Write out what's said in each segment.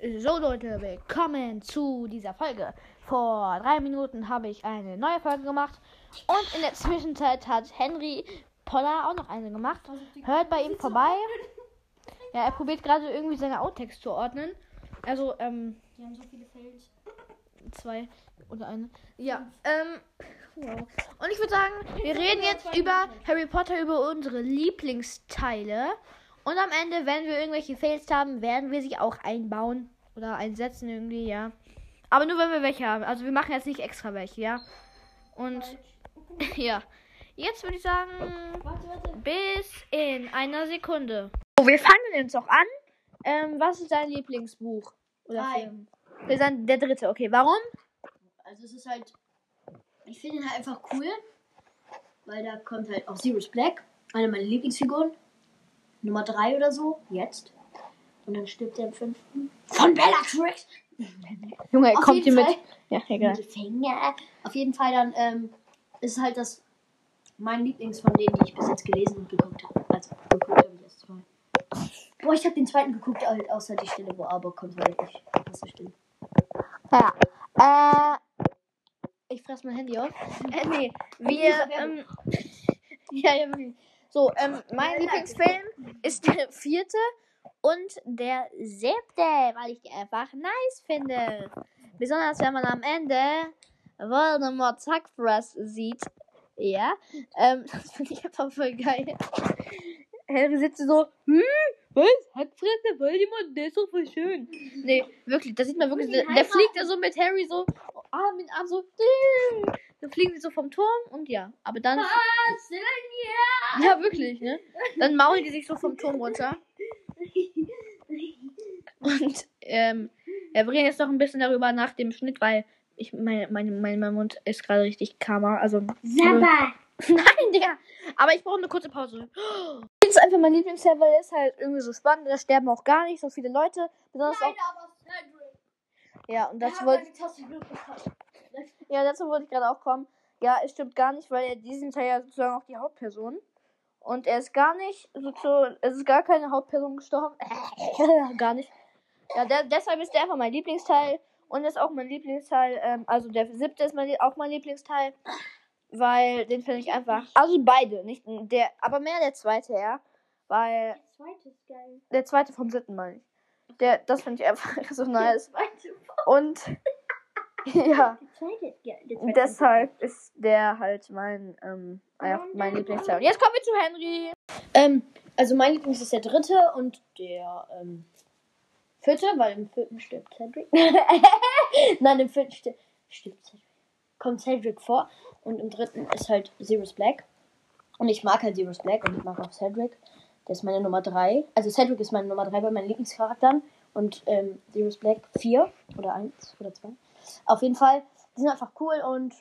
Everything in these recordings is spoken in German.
So Leute, willkommen zu dieser Folge. Vor drei Minuten habe ich eine neue Folge gemacht und in der Zwischenzeit hat Henry Poller auch noch eine gemacht. Hört bei ihm vorbei. Ja, er probiert gerade irgendwie seine Outtext zu ordnen. Also, ähm, Die haben so viele Fails. zwei oder eine. Ja, ähm, wow. Und ich würde sagen, wir reden jetzt über Harry Potter, über unsere Lieblingsteile. Und am Ende, wenn wir irgendwelche Fails haben, werden wir sie auch einbauen oder einsetzen irgendwie, ja. Aber nur, wenn wir welche haben. Also wir machen jetzt nicht extra welche, ja. Und ja, jetzt würde ich sagen, Warte, warte. bis in einer Sekunde. So, wir fangen jetzt auch an. Ähm, was ist dein Lieblingsbuch? Oder. Film? Wir sind der dritte, okay. Warum? Also es ist halt. Ich finde ihn halt einfach cool. Weil da kommt halt auch Sirius Black. Eine meiner Lieblingsfiguren. Nummer 3 oder so. Jetzt. Und dann stirbt er im fünften. Von Bellatrix! Junge, Auf kommt hier mit. Ja, egal. Auf jeden Fall dann ähm, ist halt das mein Lieblings von denen, die ich bis jetzt gelesen und geguckt habe. Also geguckt habe ich erst zwei. Boah, ich habe den zweiten geguckt, halt, außer die Stelle, wo Aber kommt, weil ich nicht so still. Ja. Äh, ich fress mein Handy auf. Äh, nee, wir. Ähm, ja, ja. So, ähm, mein Lieblingsfilm ist der vierte und der siebte, weil ich die einfach nice finde. Besonders wenn man am Ende Voldemort Zackfress sieht. Ja, ähm, das finde ich einfach voll geil. Harry sitzt so, hm, was? Hackfresse, Voldemort, der ist doch voll schön. Nee, wirklich, da sieht man wirklich, der, der fliegt da so mit Harry so, Arm in Arm so, dann fliegen sie so vom Turm und ja, aber dann, ja wirklich, ne? Dann maulen die sich so vom Turm runter. Und, ähm, ja, wir reden jetzt noch ein bisschen darüber nach dem Schnitt, weil ich, mein, mein, mein, mein Mund ist gerade richtig Karma, also, Sabba! Nein, Digga. Aber ich brauche eine kurze Pause. Das ist einfach mein Lieblingsserver, der ist halt irgendwie so spannend. Da sterben auch gar nicht so viele Leute. Besonders auch. Ja, und Das wollte ja, dazu wollte ich gerade auch kommen. Ja, es stimmt gar nicht, weil er diesen Teil ja sozusagen auch die Hauptperson. Und er ist gar nicht sozusagen, es ist gar keine Hauptperson gestorben. gar nicht. Ja, der, deshalb ist der einfach mein Lieblingsteil. Und ist auch mein Lieblingsteil, ähm, also der siebte ist mein, auch mein Lieblingsteil. Weil den finde ich einfach. Also beide, nicht der, aber mehr der zweite, ja. Weil Der zweite ist geil. der zweite vom siebten meine ich. Der, das finde ich einfach so nice. Und ja, deshalb ist der halt mein, ähm, mein Lieblingsteil. Und jetzt kommen wir zu Henry. Ähm, also mein Lieblings ist der dritte und der ähm, vierte, weil im vierten stirbt Cedric. Nein, im vierten stirbt, stirbt Cedric. Kommt Cedric vor und im dritten ist halt Sirius Black. Und ich mag halt Sirius Black und ich mag auch Cedric. Der ist meine Nummer drei. Also Cedric ist meine Nummer drei bei meinen Lieblingscharakteren und ähm, Sirius Black vier oder eins oder zwei. Auf jeden Fall, die sind einfach cool und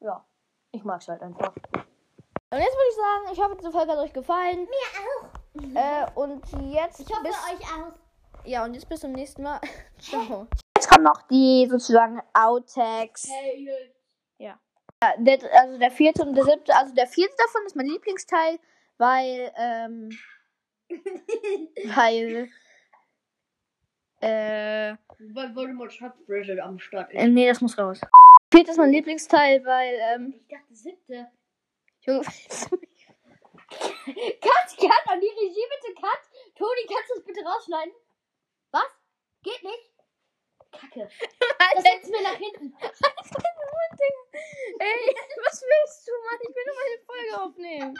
ja, ich mag's halt einfach. Und jetzt würde ich sagen, ich hoffe, diese Folge hat euch gefallen. Mir auch. Äh, und jetzt Ich hoffe bis, euch auch. ja, und jetzt bis zum nächsten Mal. Ciao. Jetzt kommen noch die sozusagen Outtakes. Ja, der, also der vierte und der siebte, also der vierte davon ist mein Lieblingsteil, weil, ähm, weil, äh, Weil Voldemort Schatzbrüche am Start äh, nee, das muss raus. Vierte ist mein Lieblingsteil, weil, ähm, Ich dachte siebte. Junge, Cut, cut, an die Regie bitte, cut. Toni, kannst du das bitte rausschneiden? Was? Geht nicht? Kacke. Das setzen wir nach hinten. Ey, was willst du, Mann? Ich will nur meine Folge aufnehmen.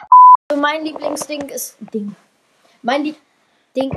Mein Lieblingsding ist Ding. Mein Lieb Ding